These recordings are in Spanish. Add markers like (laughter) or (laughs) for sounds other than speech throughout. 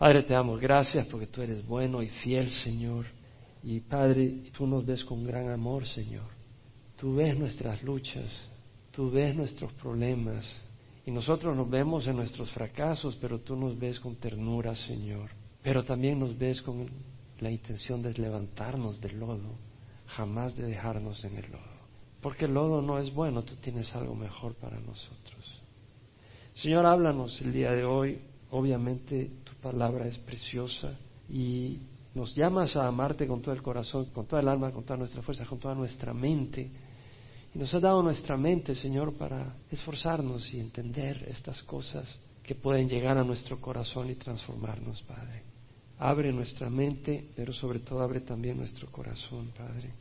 Padre, te damos gracias porque tú eres bueno y fiel, Señor. Y Padre, tú nos ves con gran amor, Señor. Tú ves nuestras luchas, tú ves nuestros problemas. Y nosotros nos vemos en nuestros fracasos, pero tú nos ves con ternura, Señor. Pero también nos ves con la intención de levantarnos del lodo, jamás de dejarnos en el lodo. Porque el lodo no es bueno, tú tienes algo mejor para nosotros. Señor, háblanos el día de hoy. Obviamente palabra es preciosa y nos llamas a amarte con todo el corazón, con toda el alma, con toda nuestra fuerza, con toda nuestra mente. Y nos has dado nuestra mente, Señor, para esforzarnos y entender estas cosas que pueden llegar a nuestro corazón y transformarnos, Padre. Abre nuestra mente, pero sobre todo abre también nuestro corazón, Padre.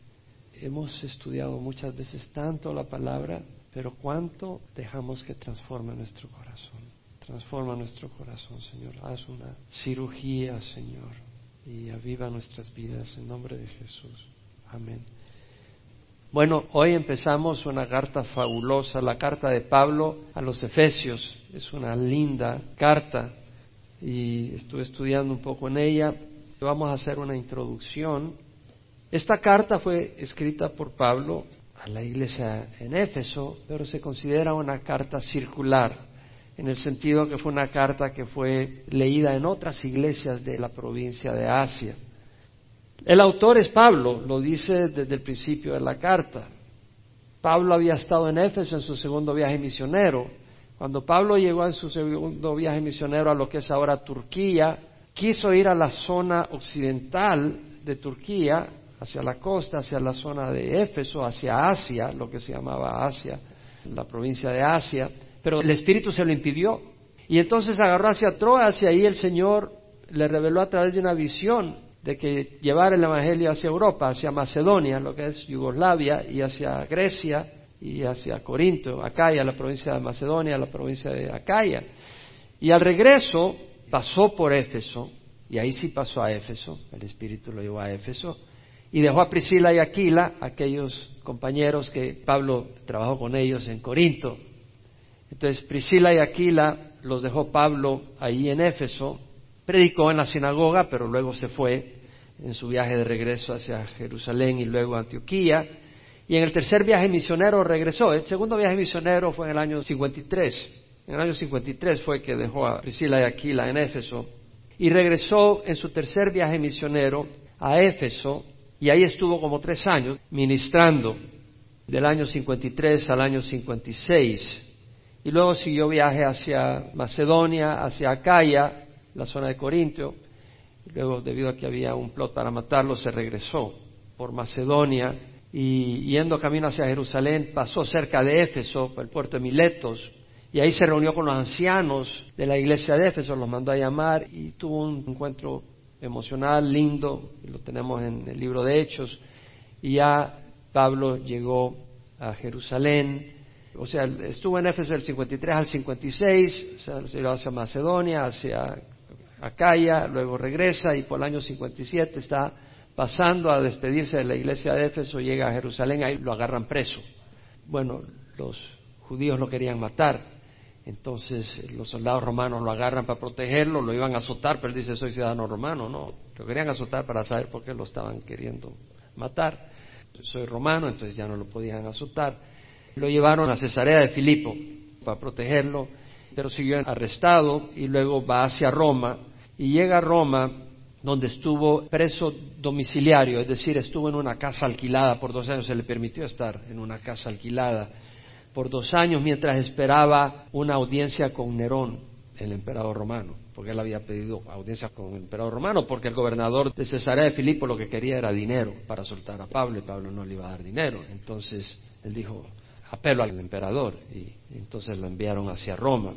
Hemos estudiado muchas veces tanto la palabra, pero cuánto dejamos que transforme nuestro corazón. Transforma nuestro corazón, Señor. Haz una cirugía, Señor, y aviva nuestras vidas en nombre de Jesús. Amén. Bueno, hoy empezamos una carta fabulosa, la carta de Pablo a los Efesios. Es una linda carta y estuve estudiando un poco en ella. Vamos a hacer una introducción. Esta carta fue escrita por Pablo a la iglesia en Éfeso, pero se considera una carta circular, en el sentido que fue una carta que fue leída en otras iglesias de la provincia de Asia. El autor es Pablo, lo dice desde el principio de la carta. Pablo había estado en Éfeso en su segundo viaje misionero. Cuando Pablo llegó en su segundo viaje misionero a lo que es ahora Turquía, quiso ir a la zona occidental de Turquía, hacia la costa, hacia la zona de Éfeso, hacia Asia, lo que se llamaba Asia, la provincia de Asia, pero el Espíritu se lo impidió. Y entonces agarró hacia Troas y ahí el Señor le reveló a través de una visión de que llevar el Evangelio hacia Europa, hacia Macedonia, lo que es Yugoslavia, y hacia Grecia, y hacia Corinto, Acaya, la provincia de Macedonia, la provincia de Acaya. Y al regreso pasó por Éfeso, y ahí sí pasó a Éfeso, el Espíritu lo llevó a Éfeso, y dejó a Priscila y Aquila, aquellos compañeros que Pablo trabajó con ellos en Corinto. Entonces Priscila y Aquila los dejó Pablo ahí en Éfeso, predicó en la sinagoga, pero luego se fue en su viaje de regreso hacia Jerusalén y luego a Antioquía. Y en el tercer viaje misionero regresó. El segundo viaje misionero fue en el año 53. En el año 53 fue que dejó a Priscila y Aquila en Éfeso. Y regresó en su tercer viaje misionero a Éfeso. Y ahí estuvo como tres años ministrando, del año 53 al año 56. Y luego siguió viaje hacia Macedonia, hacia Acaya, la zona de Corintio. Luego, debido a que había un plot para matarlo, se regresó por Macedonia y yendo camino hacia Jerusalén pasó cerca de Éfeso, por el puerto de Miletos, y ahí se reunió con los ancianos de la iglesia de Éfeso, los mandó a llamar y tuvo un encuentro emocional, lindo, lo tenemos en el libro de Hechos, y ya Pablo llegó a Jerusalén, o sea, estuvo en Éfeso del 53 al 56, se iba hacia Macedonia, hacia Acaya, luego regresa y por el año 57 está pasando a despedirse de la iglesia de Éfeso, llega a Jerusalén, ahí lo agarran preso. Bueno, los judíos lo querían matar, entonces los soldados romanos lo agarran para protegerlo, lo iban a azotar, pero él dice soy ciudadano romano, no, lo querían azotar para saber por qué lo estaban queriendo matar. Soy romano, entonces ya no lo podían azotar. Lo llevaron a Cesarea de Filipo para protegerlo, pero siguió arrestado y luego va hacia Roma y llega a Roma donde estuvo preso domiciliario, es decir, estuvo en una casa alquilada por dos años, se le permitió estar en una casa alquilada por dos años mientras esperaba una audiencia con Nerón, el emperador romano, porque él había pedido audiencia con el emperador romano, porque el gobernador de Cesarea de Filipo lo que quería era dinero para soltar a Pablo y Pablo no le iba a dar dinero. Entonces él dijo, apelo al emperador y entonces lo enviaron hacia Roma.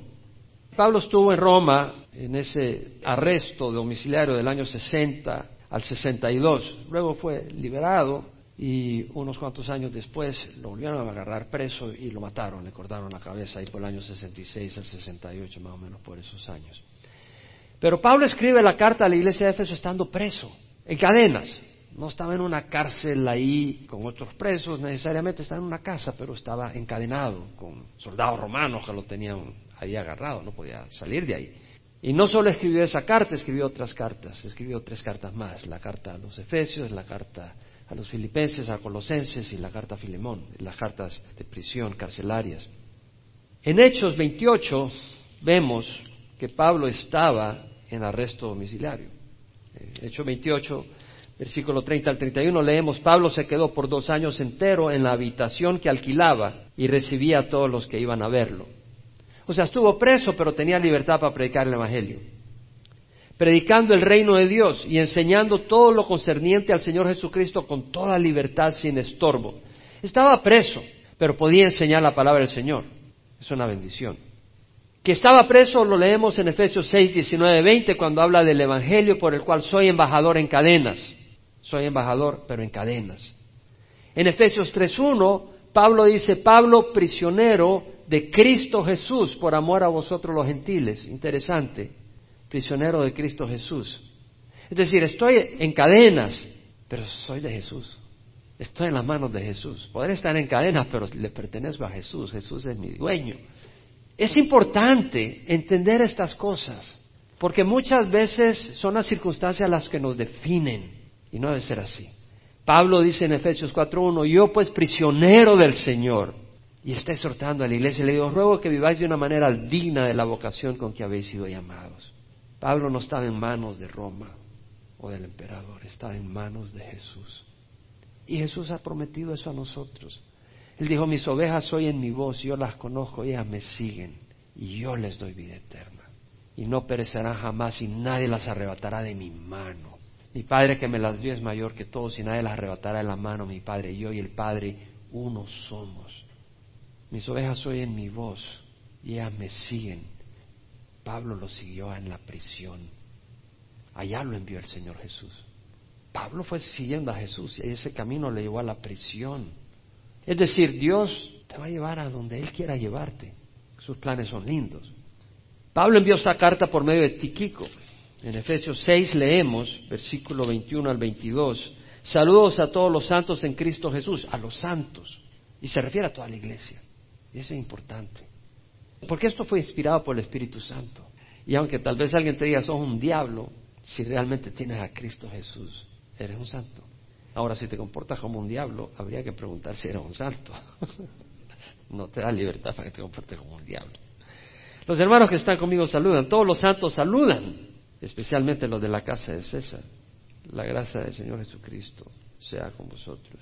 Pablo estuvo en Roma en ese arresto domiciliario del año 60 al 62. Luego fue liberado y unos cuantos años después lo volvieron a agarrar preso y lo mataron, le cortaron la cabeza ahí por el año 66 al 68, más o menos por esos años. Pero Pablo escribe la carta a la iglesia de Éfeso estando preso, en cadenas. No estaba en una cárcel ahí con otros presos, necesariamente estaba en una casa, pero estaba encadenado con soldados romanos que lo tenían ahí agarrado, no podía salir de ahí. Y no solo escribió esa carta, escribió otras cartas, escribió tres cartas más, la carta a los Efesios, la carta a los Filipenses, a Colosenses y la carta a Filemón, las cartas de prisión, carcelarias. En Hechos 28 vemos que Pablo estaba en arresto domiciliario. Hechos 28, versículo 30 al 31, leemos, Pablo se quedó por dos años entero en la habitación que alquilaba y recibía a todos los que iban a verlo. O sea, estuvo preso, pero tenía libertad para predicar el Evangelio. Predicando el reino de Dios y enseñando todo lo concerniente al Señor Jesucristo con toda libertad sin estorbo. Estaba preso, pero podía enseñar la palabra del Señor. Es una bendición. Que estaba preso lo leemos en Efesios 6, 19, 20, cuando habla del Evangelio por el cual soy embajador en cadenas. Soy embajador, pero en cadenas. En Efesios 3.1, Pablo dice, Pablo prisionero de Cristo Jesús por amor a vosotros los gentiles. Interesante, prisionero de Cristo Jesús. Es decir, estoy en cadenas, pero soy de Jesús. Estoy en las manos de Jesús. Podré estar en cadenas, pero le pertenezco a Jesús. Jesús es mi dueño. Es importante entender estas cosas, porque muchas veces son las circunstancias las que nos definen, y no debe ser así. Pablo dice en Efesios 4.1, yo pues prisionero del Señor, y está exhortando a la iglesia, le digo, ruego que viváis de una manera digna de la vocación con que habéis sido llamados. Pablo no estaba en manos de Roma o del emperador, estaba en manos de Jesús. Y Jesús ha prometido eso a nosotros. Él dijo, mis ovejas oyen mi voz, yo las conozco, ellas me siguen, y yo les doy vida eterna. Y no perecerán jamás, y nadie las arrebatará de mi mano. Mi Padre que me las dio es mayor que todos, y nadie las arrebatará de la mano, mi Padre, yo y el Padre, uno somos. Mis ovejas oyen mi voz y ellas me siguen. Pablo lo siguió en la prisión. Allá lo envió el Señor Jesús. Pablo fue siguiendo a Jesús y ese camino le llevó a la prisión. Es decir, Dios te va a llevar a donde Él quiera llevarte. Sus planes son lindos. Pablo envió esta carta por medio de Tiquico. En Efesios 6 leemos, versículo 21 al 22, saludos a todos los santos en Cristo Jesús, a los santos. Y se refiere a toda la iglesia. Y eso es importante. Porque esto fue inspirado por el Espíritu Santo. Y aunque tal vez alguien te diga, sos un diablo, si realmente tienes a Cristo Jesús, eres un santo. Ahora, si te comportas como un diablo, habría que preguntar si eres un santo. (laughs) no te da libertad para que te comportes como un diablo. Los hermanos que están conmigo saludan, todos los santos saludan, especialmente los de la casa de César. La gracia del Señor Jesucristo sea con vosotros.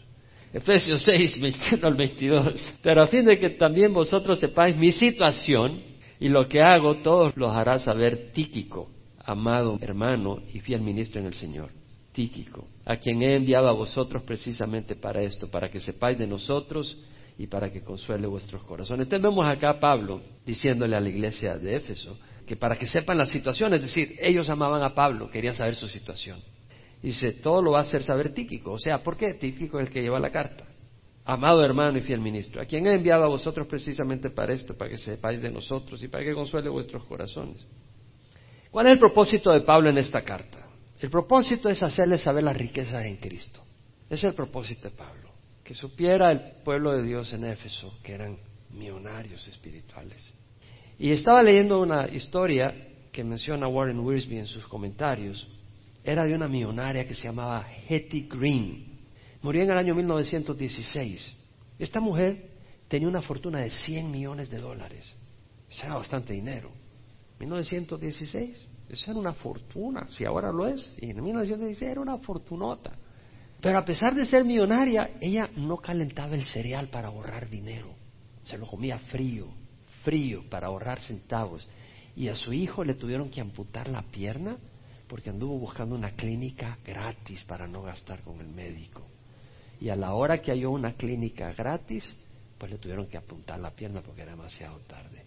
Efesios 6, 21 al 22. Pero a fin de que también vosotros sepáis mi situación y lo que hago, todos los hará saber Tíquico, amado hermano y fiel ministro en el Señor. Tíquico, a quien he enviado a vosotros precisamente para esto, para que sepáis de nosotros y para que consuele vuestros corazones. Entonces vemos acá a Pablo diciéndole a la iglesia de Éfeso que para que sepan la situación, es decir, ellos amaban a Pablo, querían saber su situación. Dice, todo lo va a hacer saber Tíquico. O sea, ¿por qué? Tíquico es el que lleva la carta. Amado hermano y fiel ministro, a quien he enviado a vosotros precisamente para esto, para que sepáis de nosotros y para que consuele vuestros corazones. ¿Cuál es el propósito de Pablo en esta carta? El propósito es hacerle saber las riquezas en Cristo. Es el propósito de Pablo. Que supiera el pueblo de Dios en Éfeso que eran millonarios espirituales. Y estaba leyendo una historia que menciona Warren Wiersbe en sus comentarios era de una millonaria que se llamaba Hetty Green. Murió en el año 1916. Esta mujer tenía una fortuna de 100 millones de dólares. Eso era bastante dinero. 1916, eso era una fortuna, si ahora lo es, y en 1916 era una fortunota. Pero a pesar de ser millonaria, ella no calentaba el cereal para ahorrar dinero. Se lo comía frío, frío, para ahorrar centavos. Y a su hijo le tuvieron que amputar la pierna porque anduvo buscando una clínica gratis para no gastar con el médico. Y a la hora que halló una clínica gratis, pues le tuvieron que apuntar la pierna porque era demasiado tarde.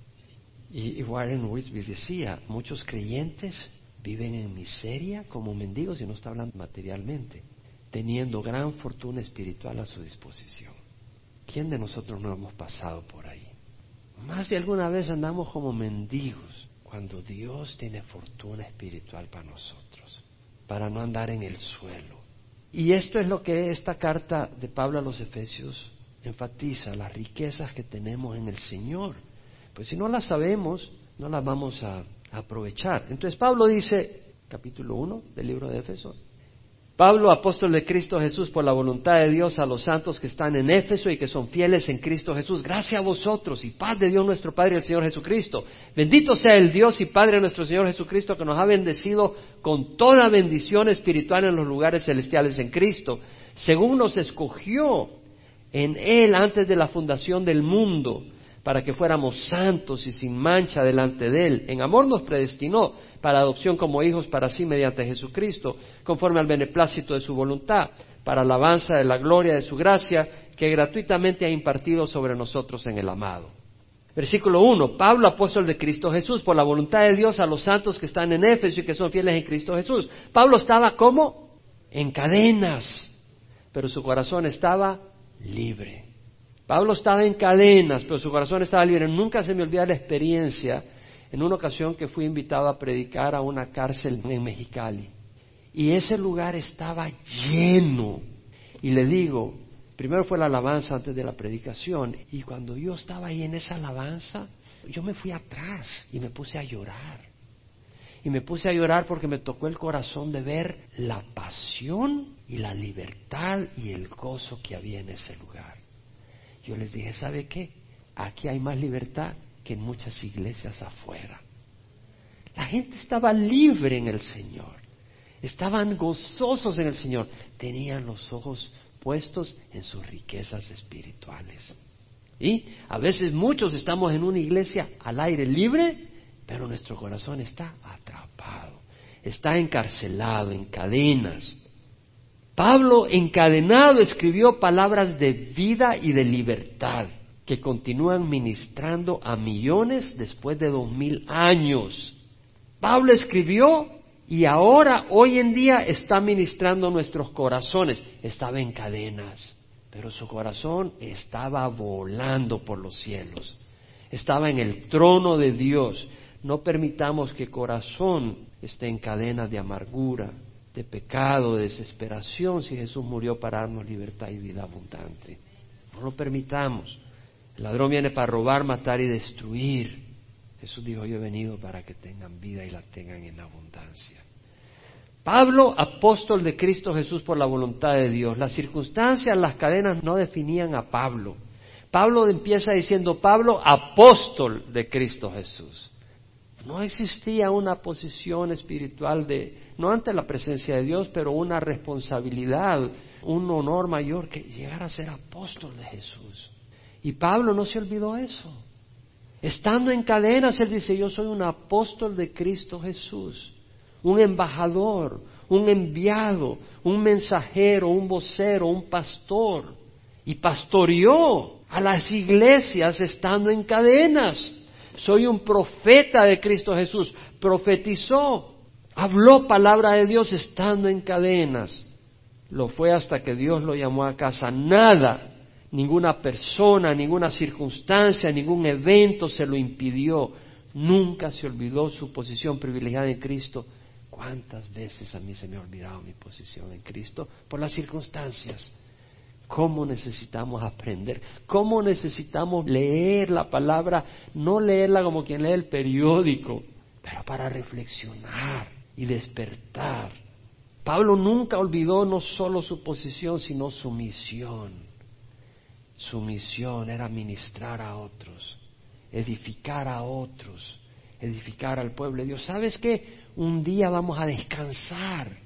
Y, Warren Wiersbe decía, muchos creyentes viven en miseria como mendigos y no está hablando materialmente, teniendo gran fortuna espiritual a su disposición. ¿Quién de nosotros no hemos pasado por ahí? Más de alguna vez andamos como mendigos, cuando Dios tiene fortuna espiritual para nosotros, para no andar en el suelo. Y esto es lo que esta carta de Pablo a los Efesios enfatiza, las riquezas que tenemos en el Señor. Pues si no las sabemos, no las vamos a, aprovechar. Entonces Pablo dice, capítulo 1 del libro de Éfeso, Pablo, apóstol de Cristo Jesús, por la voluntad de Dios, a los santos que están en Éfeso y que son fieles en Cristo Jesús. Gracias a vosotros y paz de Dios nuestro Padre el Señor Jesucristo. Bendito sea el Dios y Padre nuestro Señor Jesucristo, que nos ha bendecido con toda bendición espiritual en los lugares celestiales en Cristo, según nos escogió en Él antes de la fundación del mundo para que fuéramos santos y sin mancha delante de Él. En amor nos predestinó para adopción como hijos para sí mediante Jesucristo, conforme al beneplácito de su voluntad, para alabanza de la gloria de su gracia, que gratuitamente ha impartido sobre nosotros en el amado. Versículo 1. Pablo, apóstol de Cristo Jesús, por la voluntad de Dios a los santos que están en Éfeso y que son fieles en Cristo Jesús. Pablo estaba como en cadenas, pero su corazón estaba libre. Pablo estaba en cadenas, pero su corazón estaba libre. Nunca se me olvida la experiencia en una ocasión que fui invitado a predicar a una cárcel en Mexicali. Y ese lugar estaba lleno. Y le digo, primero fue la alabanza antes de la predicación. Y cuando yo estaba ahí en esa alabanza, yo me fui atrás y me puse a llorar. Y me puse a llorar porque me tocó el corazón de ver la pasión y la libertad y el gozo que había en ese lugar. Yo les dije, ¿sabe qué? Aquí hay más libertad que en muchas iglesias afuera. La gente estaba libre en el Señor. Estaban gozosos en el Señor. Tenían los ojos puestos en sus riquezas espirituales. Y a veces muchos estamos en una iglesia al aire libre, pero nuestro corazón está atrapado, está encarcelado, en cadenas. Pablo, encadenado, escribió palabras de vida y de libertad que continúan ministrando a millones después de dos mil años. Pablo escribió y ahora, hoy en día, está ministrando nuestros corazones. Estaba en cadenas, pero su corazón estaba volando por los cielos. Estaba en el trono de Dios. No permitamos que corazón esté en cadenas de amargura, de pecado, de desesperación, si Jesús murió para darnos libertad y vida abundante. No lo permitamos. El ladrón viene para robar, matar y destruir. Jesús dijo, yo he venido para que tengan vida y la tengan en abundancia. Pablo, apóstol de Cristo Jesús por la voluntad de Dios. Las circunstancias, las cadenas no definían a Pablo. Pablo empieza diciendo, Pablo, apóstol de Cristo Jesús. No existía una posición espiritual de, no ante la presencia de Dios, pero una responsabilidad, un honor mayor que llegar a ser apóstol de Jesús. Y Pablo no se olvidó eso. Estando en cadenas, él dice, yo soy un apóstol de Cristo Jesús, un embajador, un enviado, un mensajero, un vocero, un pastor. Y pastoreó a las iglesias estando en cadenas. Soy un profeta de Cristo Jesús. Profetizó, habló palabra de Dios estando en cadenas. Lo fue hasta que Dios lo llamó a casa. Nada ninguna persona, ninguna circunstancia, ningún evento se lo impidió. Nunca se olvidó su posición privilegiada en Cristo. ¿Cuántas veces a mí se me ha olvidado mi posición en Cristo? Por las circunstancias. ¿Cómo necesitamos aprender? ¿Cómo necesitamos leer la palabra? No leerla como quien lee el periódico, pero para reflexionar y despertar. Pablo nunca olvidó no solo su posición, sino su misión. Su misión era ministrar a otros, edificar a otros, edificar al pueblo de Dios. ¿Sabes qué? Un día vamos a descansar.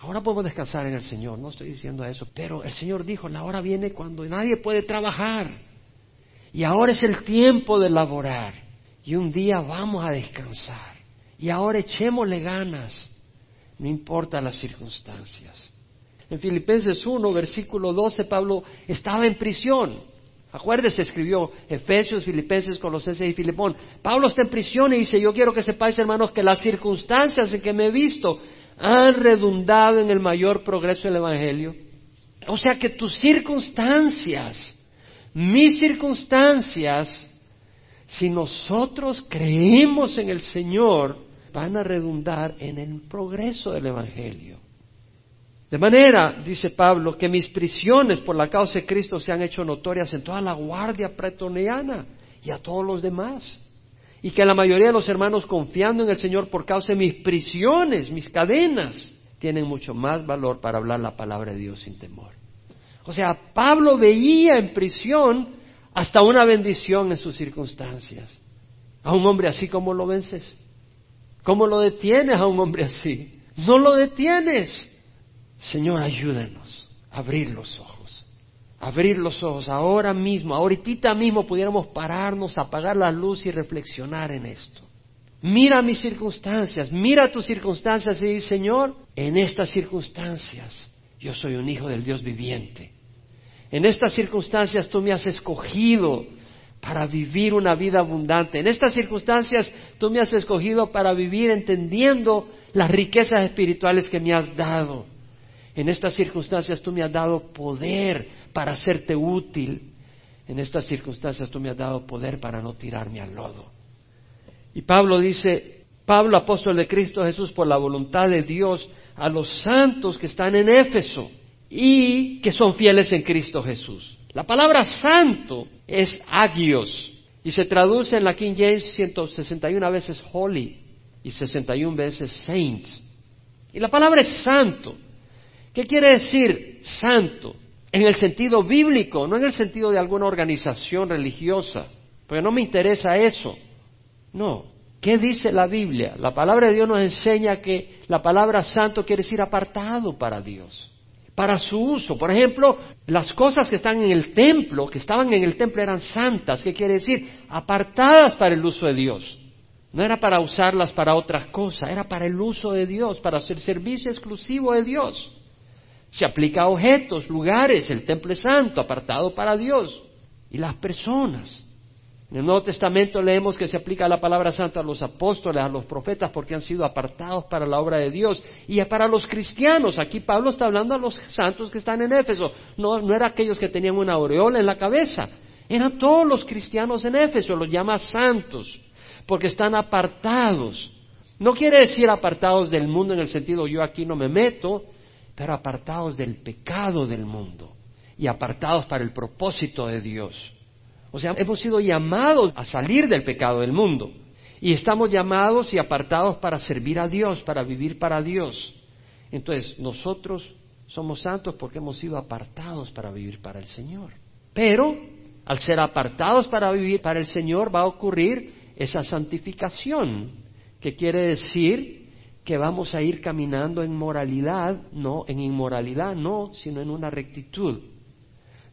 Ahora podemos descansar en el Señor, no estoy diciendo eso, pero el Señor dijo, la hora viene cuando nadie puede trabajar. Y ahora es el tiempo de laborar. Y un día vamos a descansar. Y ahora echémosle ganas, no importa las circunstancias. En Filipenses 1, versículo 12, Pablo estaba en prisión. Acuérdese, escribió Efesios, Filipenses, Colosenses y Filipón. Pablo está en prisión y dice, yo quiero que sepáis, hermanos, que las circunstancias en que me he visto han redundado en el mayor progreso del Evangelio. O sea que tus circunstancias, mis circunstancias, si nosotros creemos en el Señor, van a redundar en el progreso del Evangelio. De manera, dice Pablo, que mis prisiones por la causa de Cristo se han hecho notorias en toda la guardia pretoniana y a todos los demás. Y que la mayoría de los hermanos confiando en el Señor por causa de mis prisiones, mis cadenas, tienen mucho más valor para hablar la palabra de Dios sin temor. O sea, Pablo veía en prisión hasta una bendición en sus circunstancias. A un hombre así, ¿cómo lo vences? ¿Cómo lo detienes a un hombre así? No lo detienes. Señor, ayúdanos a abrir los ojos. Abrir los ojos ahora mismo, ahorita mismo pudiéramos pararnos, apagar la luz y reflexionar en esto. Mira mis circunstancias, mira tus circunstancias y dice, Señor, en estas circunstancias yo soy un hijo del Dios viviente. En estas circunstancias tú me has escogido para vivir una vida abundante. En estas circunstancias tú me has escogido para vivir entendiendo las riquezas espirituales que me has dado. En estas circunstancias tú me has dado poder para hacerte útil. En estas circunstancias tú me has dado poder para no tirarme al lodo. Y Pablo dice, Pablo, apóstol de Cristo Jesús, por la voluntad de Dios, a los santos que están en Éfeso y que son fieles en Cristo Jesús. La palabra santo es agios y se traduce en la King James 161 veces holy y 61 veces saints. Y la palabra es santo. ¿Qué quiere decir santo? En el sentido bíblico, no en el sentido de alguna organización religiosa, porque no me interesa eso. No. ¿Qué dice la Biblia? La palabra de Dios nos enseña que la palabra santo quiere decir apartado para Dios, para su uso. Por ejemplo, las cosas que están en el templo, que estaban en el templo eran santas. ¿Qué quiere decir? Apartadas para el uso de Dios. No era para usarlas para otras cosas, era para el uso de Dios, para el servicio exclusivo de Dios. Se aplica a objetos, lugares, el templo santo, apartado para Dios. Y las personas. En el Nuevo Testamento leemos que se aplica la palabra santa a los apóstoles, a los profetas, porque han sido apartados para la obra de Dios y para los cristianos. Aquí Pablo está hablando a los santos que están en Éfeso. No, no era aquellos que tenían una aureola en la cabeza. Eran todos los cristianos en Éfeso, los llama santos, porque están apartados. No quiere decir apartados del mundo en el sentido yo aquí no me meto, pero apartados del pecado del mundo y apartados para el propósito de Dios. O sea, hemos sido llamados a salir del pecado del mundo. Y estamos llamados y apartados para servir a Dios, para vivir para Dios. Entonces, nosotros somos santos porque hemos sido apartados para vivir para el Señor. Pero, al ser apartados para vivir para el Señor, va a ocurrir esa santificación, que quiere decir que vamos a ir caminando en moralidad, no en inmoralidad, no, sino en una rectitud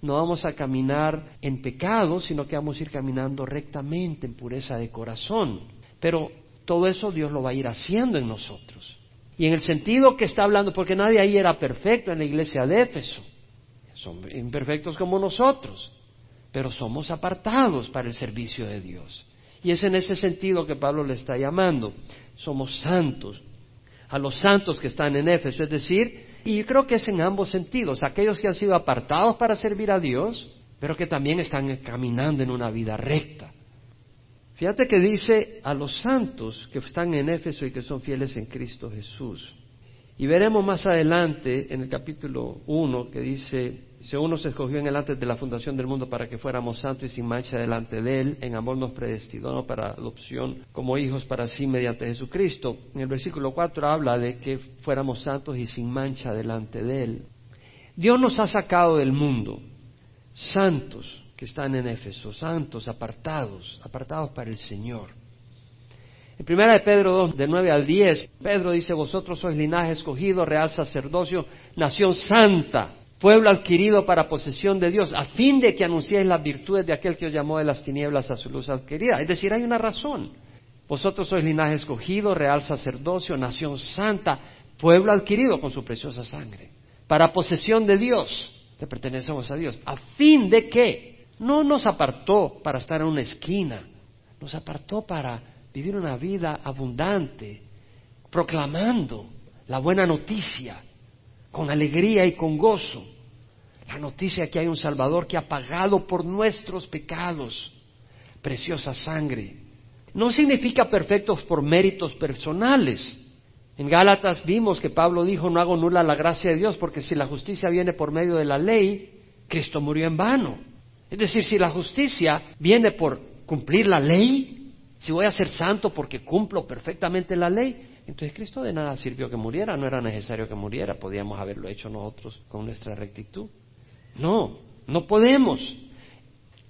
no vamos a caminar en pecado, sino que vamos a ir caminando rectamente en pureza de corazón. Pero todo eso Dios lo va a ir haciendo en nosotros. Y en el sentido que está hablando, porque nadie ahí era perfecto en la iglesia de Éfeso, son imperfectos como nosotros, pero somos apartados para el servicio de Dios. Y es en ese sentido que Pablo le está llamando. Somos santos, a los santos que están en Éfeso, es decir, y creo que es en ambos sentidos, aquellos que han sido apartados para servir a Dios, pero que también están caminando en una vida recta. Fíjate que dice a los santos que están en Éfeso y que son fieles en Cristo Jesús. Y veremos más adelante en el capítulo 1 que dice, según nos escogió en el antes de la fundación del mundo para que fuéramos santos y sin mancha delante de Él, en amor nos predestinó para adopción como hijos para sí mediante Jesucristo. En el versículo 4 habla de que fuéramos santos y sin mancha delante de Él. Dios nos ha sacado del mundo, santos que están en Éfeso, santos, apartados, apartados para el Señor. En primera de Pedro 2, de 9 al 10, Pedro dice, vosotros sois linaje escogido, real sacerdocio, nación santa, pueblo adquirido para posesión de Dios, a fin de que anunciéis las virtudes de aquel que os llamó de las tinieblas a su luz adquirida. Es decir, hay una razón. Vosotros sois linaje escogido, real sacerdocio, nación santa, pueblo adquirido con su preciosa sangre, para posesión de Dios, que pertenecemos a Dios, a fin de que no nos apartó para estar en una esquina, nos apartó para vivir una vida abundante, proclamando la buena noticia, con alegría y con gozo. La noticia que hay un Salvador que ha pagado por nuestros pecados, preciosa sangre. No significa perfectos por méritos personales. En Gálatas vimos que Pablo dijo, no hago nula la gracia de Dios, porque si la justicia viene por medio de la ley, Cristo murió en vano. Es decir, si la justicia viene por cumplir la ley, Si voy a ser santo porque cumplo perfectamente la ley, entonces Cristo de nada sirvió que muriera, no era necesario que muriera, podíamos haberlo hecho nosotros con nuestra rectitud. No, no podemos.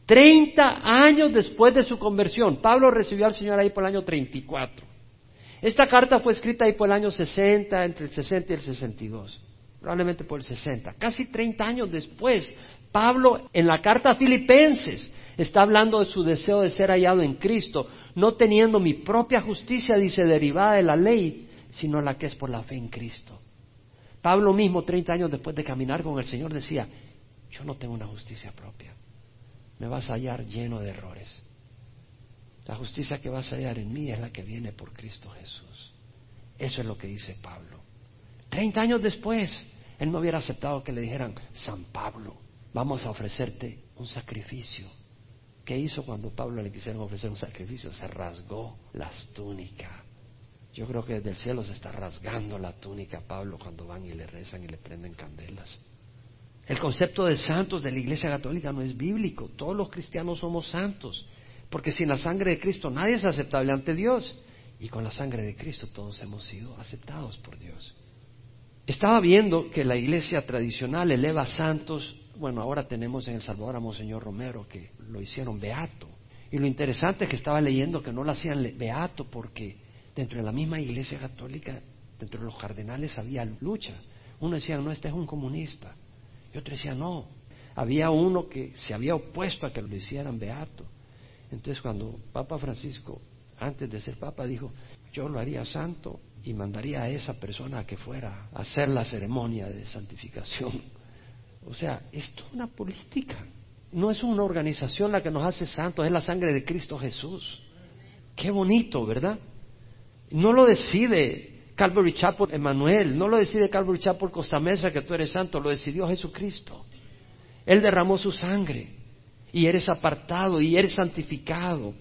Treinta años después de su conversión, Pablo recibió al Señor ahí por el año 34. Esta carta fue escrita ahí por el año 60, entre el 60 y el 62, probablemente por el 60. Casi 30 años después, Pablo en la carta a Filipenses está hablando de su deseo de ser hallado en Cristo, no teniendo mi propia justicia, dice, derivada de la ley, sino la que es por la fe en Cristo. Pablo mismo, 30 años después de caminar con el Señor, decía, yo no tengo una justicia propia, me vas a hallar lleno de errores. La justicia que vas a hallar en mí es la que viene por Cristo Jesús. Eso es lo que dice Pablo. Treinta años después, él no hubiera aceptado que le dijeran, San Pablo, vamos a ofrecerte un sacrificio. ¿Qué hizo cuando Pablo le quisieron ofrecer un sacrificio? Se rasgó las túnicas. Yo creo que desde el cielo se está rasgando la túnica a Pablo cuando van y le rezan y le prenden candelas. El concepto de santos de la Iglesia Católica no es bíblico. Todos los cristianos somos santos. Porque sin la sangre de Cristo nadie es aceptable ante Dios. Y con la sangre de Cristo todos hemos sido aceptados por Dios. Estaba viendo que la iglesia tradicional eleva santos. Bueno, ahora tenemos en El Salvador a Monseñor Romero que lo hicieron beato. Y lo interesante es que estaba leyendo que no lo hacían beato porque dentro de la misma iglesia católica, dentro de los cardenales había lucha. Uno decía, no, este es un comunista. Y otro decía, no. Había uno que se había opuesto a que lo hicieran beato. Entonces cuando Papa Francisco, antes de ser Papa, dijo, yo lo haría santo y mandaría a esa persona a que fuera a hacer la ceremonia de santificación. O sea, esto es una política. No es una organización la que nos hace santos, es la sangre de Cristo Jesús. Qué bonito, ¿verdad? No lo decide Calvary Chapel Emanuel, no lo decide Calvary Chapel Costa Mesa que tú eres santo, lo decidió Jesucristo. Él derramó su sangre y eres apartado y eres santificado.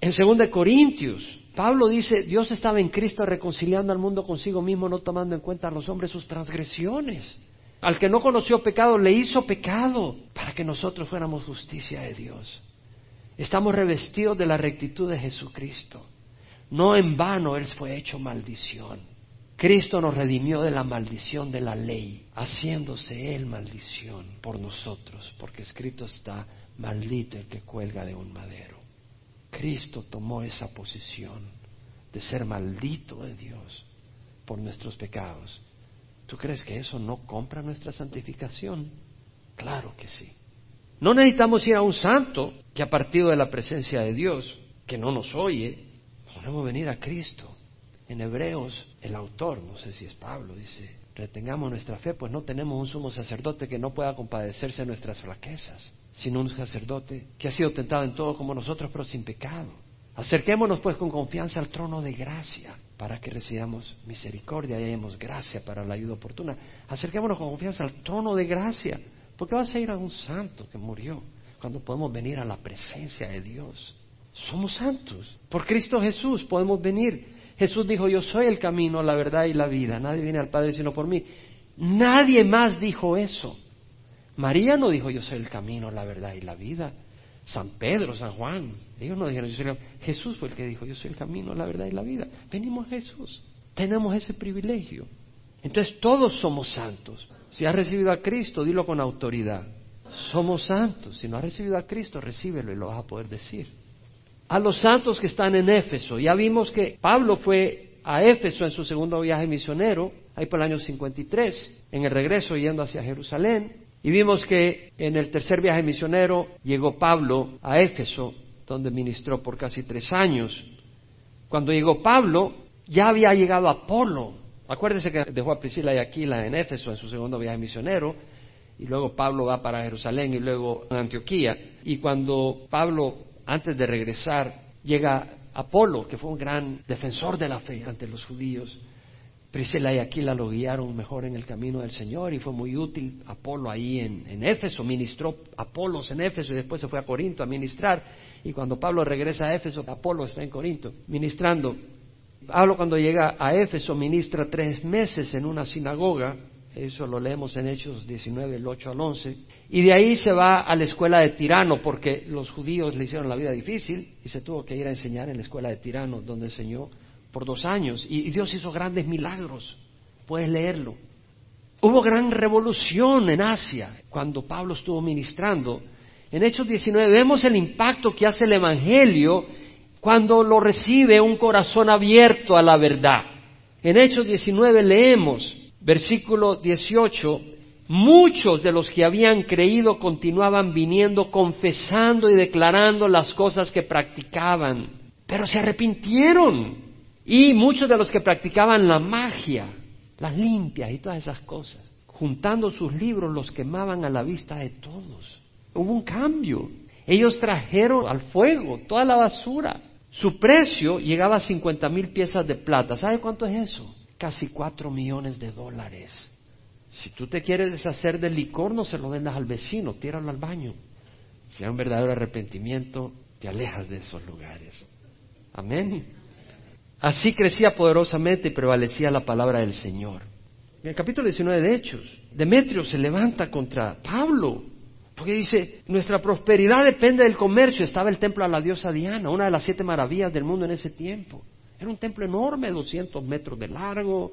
En 2 Corintios, Pablo dice, Dios estaba en Cristo reconciliando al mundo consigo mismo, no tomando en cuenta a los hombres sus transgresiones. Al que no conoció pecado, le hizo pecado para que nosotros fuéramos justicia de Dios. Estamos revestidos de la rectitud de Jesucristo. No en vano Él fue hecho maldición. Cristo nos redimió de la maldición de la ley, haciéndose Él maldición por nosotros, porque escrito está, maldito el que cuelga de un madero. Cristo tomó esa posición de ser maldito de Dios por nuestros pecados. ¿Tú crees que eso no compra nuestra santificación? Claro que sí. No necesitamos ir a un santo que ha partido de la presencia de Dios, que no nos oye. Podemos venir a Cristo. En Hebreos, el autor, no sé si es Pablo, dice, retengamos nuestra fe, pues no tenemos un sumo sacerdote que no pueda compadecerse de nuestras flaquezas, sino un sacerdote que ha sido tentado en todo como nosotros, pero sin pecado. Acerquémonos pues con confianza al trono de gracia para que recibamos misericordia y hayamos gracia para la ayuda oportuna. Acerquémonos con confianza al trono de gracia. porque vas a ir a un santo que murió cuando podemos venir a la presencia de Dios? Somos santos. Por Cristo Jesús podemos venir. Jesús dijo, yo soy el camino, la verdad y la vida. Nadie viene al Padre sino por mí. Nadie más dijo eso. María no dijo yo soy el camino, la verdad y la vida. San Pedro, San Juan, ellos no dijeron yo soy Jesús fue el que dijo yo soy el camino, la verdad y la vida. Venimos a Jesús. Tenemos ese privilegio. Entonces todos somos santos. Si has recibido a Cristo, dilo con autoridad. Somos santos. Si no has recibido a Cristo, recíbelo y lo vas a poder decir. A los santos que están en Éfeso. Ya vimos que Pablo fue a Éfeso en su segundo viaje misionero, ahí por el año 53, en el regreso yendo hacia Jerusalén. Y vimos que en el tercer viaje misionero llegó Pablo a Éfeso, donde ministró por casi tres años. Cuando llegó Pablo, ya había llegado Apolo. Acuérdese que dejó a Priscila y Aquila en Éfeso en su segundo viaje misionero, y luego Pablo va para Jerusalén y luego a Antioquía. Y cuando Pablo, antes de regresar, llega Apolo, que fue un gran defensor de la fe ante los judíos, Priscila y Aquila lo guiaron mejor en el camino del Señor y fue muy útil. Apolo ahí en, en, Éfeso, ministró Apolos en Éfeso y después se fue a Corinto a ministrar. Y cuando Pablo regresa a Éfeso, Apolo está en Corinto ministrando. Pablo cuando llega a Éfeso ministra tres meses en una sinagoga Eso lo leemos en Hechos 19, el 8 al 11. Y de ahí se va a la escuela de Tirano, porque los judíos le hicieron la vida difícil y se tuvo que ir a enseñar en la escuela de Tirano, donde enseñó por dos años. Y Dios hizo grandes milagros. Puedes leerlo. Hubo gran revolución en Asia cuando Pablo estuvo ministrando. En Hechos 19 vemos el impacto que hace el Evangelio cuando lo recibe un corazón abierto a la verdad. En Hechos 19 leemos, versículo 18, muchos de los que habían creído continuaban viniendo, confesando y declarando las cosas que practicaban, pero se arrepintieron. Y muchos de los que practicaban la magia, las limpias y todas esas cosas, juntando sus libros, los quemaban a la vista de todos. Hubo un cambio. Ellos trajeron al fuego toda la basura. Su precio llegaba a cincuenta mil piezas de plata. ¿Sabe cuánto es eso? Casi cuatro millones de dólares. Si tú te quieres deshacer del licor, no se lo vendas al vecino, tíralo al baño. Si hay un verdadero arrepentimiento, te alejas de esos lugares. Amén. Así crecía poderosamente y prevalecía la palabra del Señor. En el capítulo 19 de Hechos, Demetrio se levanta contra Pablo porque dice, nuestra prosperidad depende del comercio. Estaba el templo a la diosa Diana, una de las siete maravillas del mundo en ese tiempo. Era un templo enorme, 200 metros de largo,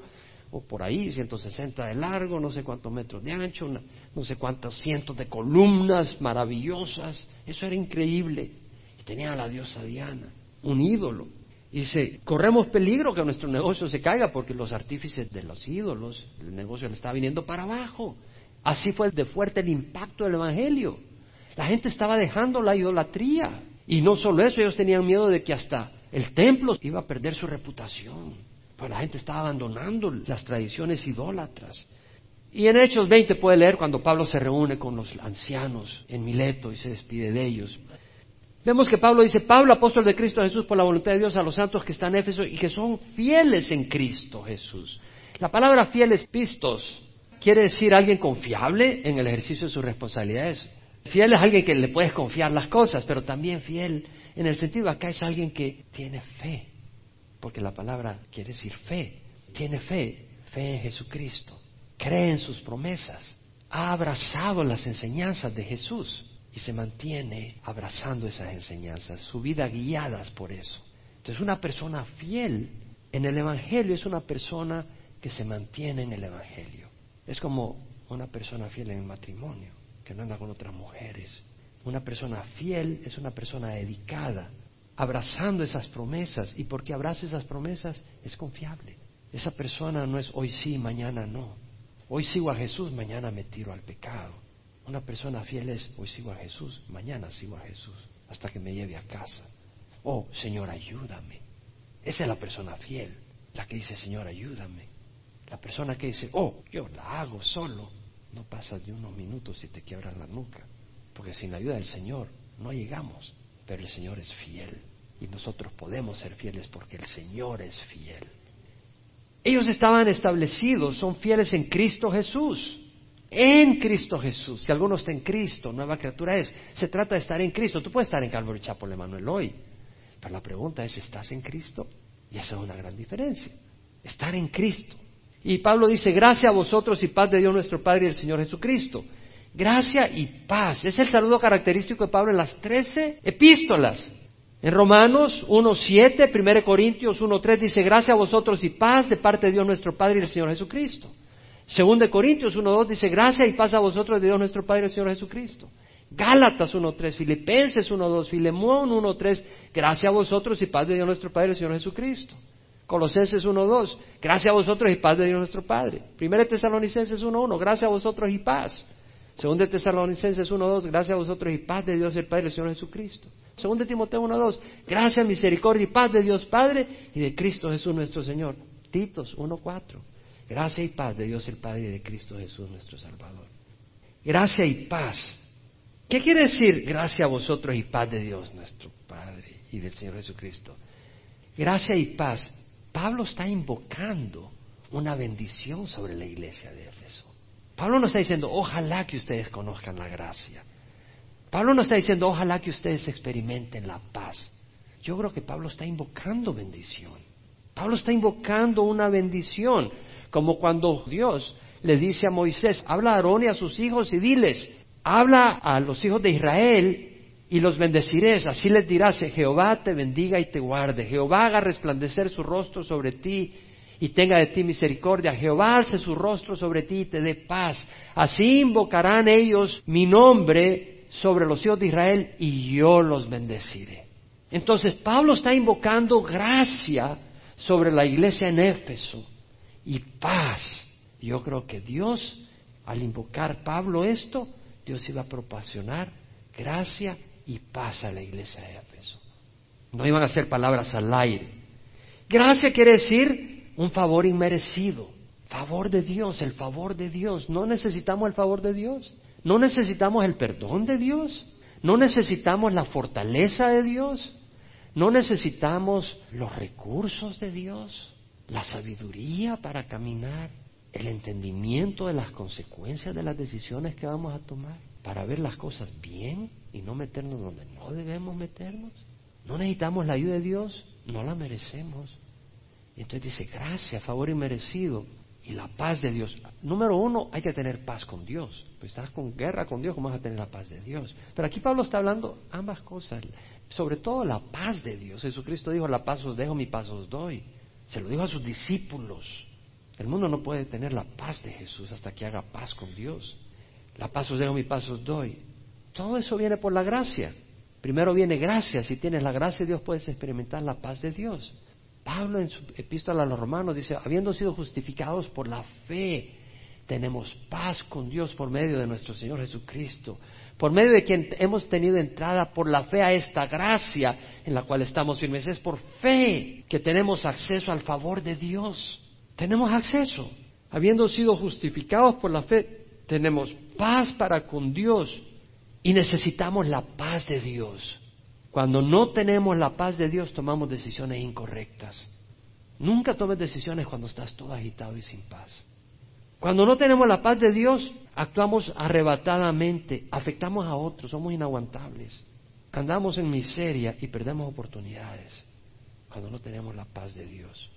o por ahí, 160 de largo, no sé cuántos metros de ancho, no sé cuántos cientos de columnas maravillosas. Eso era increíble. Y tenía a la diosa Diana, un ídolo. Y dice, corremos peligro que nuestro negocio se caiga porque los artífices de los ídolos, el negocio le está viniendo para abajo. Así fue de fuerte el impacto del Evangelio. La gente estaba dejando la idolatría. Y no solo eso, ellos tenían miedo de que hasta el templo iba a perder su reputación. Pues la gente estaba abandonando las tradiciones idólatras. Y en Hechos 20 puede leer cuando Pablo se reúne con los ancianos en Mileto y se despide de ellos. Vemos que Pablo dice, Pablo, apóstol de Cristo Jesús, por la voluntad de Dios, a los santos que están en Éfeso y que son fieles en Cristo Jesús. La palabra fiel es pistos, quiere decir alguien confiable en el ejercicio de sus responsabilidades. Fiel es alguien que le puedes confiar las cosas, pero también fiel en el sentido acá es alguien que tiene fe, porque la palabra quiere decir fe, tiene fe, fe en Jesucristo, cree en sus promesas, ha abrazado las enseñanzas de Jesús se mantiene abrazando esas enseñanzas, su vida guiadas por eso. Entonces una persona fiel en el Evangelio es una persona que se mantiene en el Evangelio. Es como una persona fiel en el matrimonio, que no anda con otras mujeres. Una persona fiel es una persona dedicada, abrazando esas promesas. Y porque abraza esas promesas, es confiable. Esa persona no es hoy sí, mañana no. Hoy sigo a Jesús, mañana me tiro al pecado. Una persona fiel es hoy sigo a Jesús, mañana sigo a Jesús, hasta que me lleve a casa. Oh, Señor, ayúdame. Esa es la persona fiel, la que dice, Señor, ayúdame. La persona que dice, oh, yo la hago solo, no pasa de unos minutos y te quiebras la nuca. Porque sin la ayuda del Señor no llegamos. Pero el Señor es fiel. Y nosotros podemos ser fieles porque el Señor es fiel. Ellos estaban establecidos, son fieles en Cristo Jesús. En Cristo Jesús. Si alguno está en Cristo, nueva criatura es. Se trata de estar en Cristo. Tú puedes estar en Calvary Chapel Emanuel hoy. Pero la pregunta es, ¿estás en Cristo? Y esa es una gran diferencia. Estar en Cristo. Y Pablo dice, gracia a vosotros y paz de Dios nuestro Padre y el Señor Jesucristo. Gracia y paz. Es el saludo característico de Pablo en las trece epístolas. En Romanos 1.7, 1 Corintios 1.3 dice, gracia a vosotros y paz de parte de Dios nuestro Padre y el Señor Jesucristo. Segundo de Corintios 1.2 dice, gracia y paz a vosotros de Dios nuestro Padre el Señor Jesucristo. Gálatas 1.3, Filipenses 1.2, Filemón 1.3, gracia a vosotros y paz de Dios nuestro Padre el Señor Jesucristo. Colosenses 1.2, gracias a vosotros y paz de Dios nuestro Padre. Primera Tesalonicenses 1.1, gracias a vosotros y paz. Segunda Tesalonicenses 1.2, gracias a vosotros y paz de Dios el Padre el Señor Jesucristo. Segunda Timoteo 1.2, gracias, misericordia y paz de Dios Padre y de Cristo Jesús nuestro Señor. Titos 1.4, gracia y paz de Dios el Padre y de Cristo Jesús nuestro Salvador. Gracia y paz. ¿Qué quiere decir gracia a vosotros y paz de Dios nuestro Padre y del Señor Jesucristo? Gracia y paz Pablo está invocando una bendición sobre la iglesia de Éfeso. Pablo no está diciendo, ojalá que ustedes conozcan la gracia. Pablo no está diciendo, ojalá que ustedes experimenten la paz. Yo creo que Pablo está invocando bendición. Pablo está invocando una bendición, como cuando Dios le dice a Moisés, habla a Aarón y a sus hijos y diles, habla a los hijos de Israel y los bendeciré. Así les dirás, Jehová te bendiga y te guarde. Jehová haga resplandecer su rostro sobre ti y tenga de ti misericordia. Jehová alce su rostro sobre ti y te dé paz. Así invocarán ellos mi nombre sobre los hijos de Israel y yo los bendeciré. Entonces Pablo está invocando gracia sobre la iglesia en Éfeso y paz. Yo creo que Dios, al invocar Pablo esto, Dios iba a proporcionar gracia y paz a la iglesia de Éfeso. No iban a ser palabras al aire. Gracia quiere decir un favor inmerecido. Favor de Dios, el favor de Dios. No necesitamos el favor de Dios. No necesitamos el perdón de Dios. No necesitamos la fortaleza de Dios. No necesitamos los recursos de Dios, la sabiduría para caminar, el entendimiento de las consecuencias de las decisiones que vamos a tomar, para ver las cosas bien y no meternos donde no debemos meternos. No necesitamos la ayuda de Dios, no la merecemos. Y entonces dice, gracias, favor inmerecido y la paz de Dios. Número uno, hay que tener paz con Dios. Pues estás con guerra con Dios, ¿cómo vas a tener la paz de Dios? Pero aquí Pablo está hablando ambas cosas, sobre todo la paz de Dios. Jesucristo dijo, la paz os dejo, mi paz os doy. Se lo dijo a sus discípulos. El mundo no puede tener la paz de Jesús hasta que haga paz con Dios. La paz os dejo, mi paz os doy. Todo eso viene por la gracia. Primero viene gracia. Si tienes la gracia de Dios, puedes experimentar la paz de Dios. Pablo en su epístola a los romanos dice, habiendo sido justificados por la fe, tenemos paz con Dios por medio de nuestro Señor Jesucristo, por medio de quien hemos tenido entrada por la fe a esta gracia en la cual estamos firmes. Es por fe que tenemos acceso al favor de Dios. Tenemos acceso. Habiendo sido justificados por la fe, tenemos paz para con Dios y necesitamos la paz de Dios. Cuando no tenemos la paz de Dios, tomamos decisiones incorrectas. Nunca tomes decisiones cuando estás todo agitado y sin paz. Cuando no tenemos la paz de Dios, actuamos arrebatadamente, afectamos a otros, somos inaguantables. Andamos en miseria y perdemos oportunidades cuando no tenemos la paz de Dios.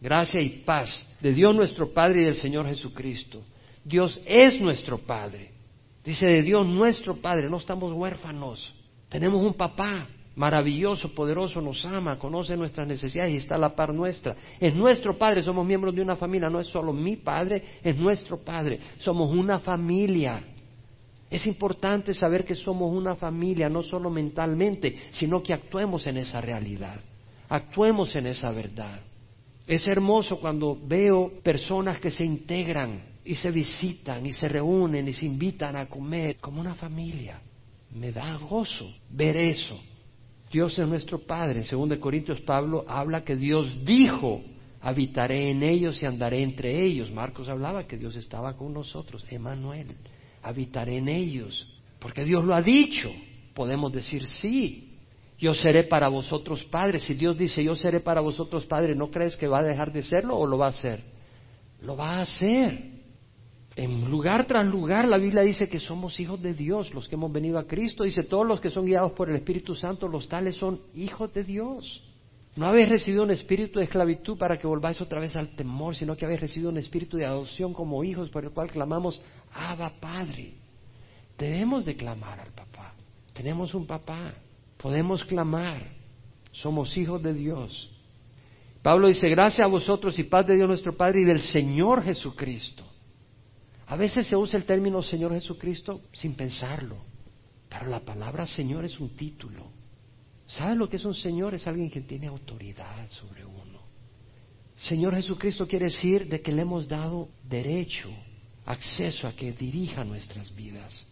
Gracia y paz de Dios nuestro Padre y del Señor Jesucristo. Dios es nuestro Padre. Dice de Dios nuestro Padre, no estamos huérfanos. Tenemos un papá maravilloso, poderoso, nos ama, conoce nuestras necesidades y está a la par nuestra. Es nuestro Padre, somos miembros de una familia, no es solo mi Padre, es nuestro Padre. Somos una familia. Es importante saber que somos una familia, no solo mentalmente, sino que actuemos en esa realidad, actuemos en esa verdad. Es hermoso cuando veo personas que se integran y se visitan y se reúnen y se invitan a comer como una familia me da gozo ver eso. Dios es nuestro Padre. En 2 Corintios Pablo habla que Dios dijo, habitaré en ellos y andaré entre ellos. Marcos hablaba que Dios estaba con nosotros. Emanuel, habitaré en ellos. Porque Dios lo ha dicho. Podemos decir sí. Yo seré para vosotros padre. Si Dios dice yo seré para vosotros padre, ¿no crees que va a dejar de serlo o lo va a hacer? Lo va a hacer. En lugar tras lugar la Biblia dice que somos hijos de Dios, los que hemos venido a Cristo. Dice, todos los que son guiados por el Espíritu Santo, los tales son hijos de Dios. No habéis recibido un espíritu de esclavitud para que volváis otra vez al temor, sino que habéis recibido un espíritu de adopción como hijos por el cual clamamos, Abba Padre. Debemos de clamar al papá. Tenemos un papá. Podemos clamar. Somos hijos de Dios. Pablo dice, gracias a vosotros y paz de Dios nuestro Padre y del Señor Jesucristo a veces se usa el término Señor Jesucristo sin pensarlo, pero la palabra Señor es un título. ¿Sabe lo que es un Señor? Es alguien que tiene autoridad sobre uno. Señor Jesucristo quiere decir de que le hemos dado derecho, acceso a que dirija nuestras vidas.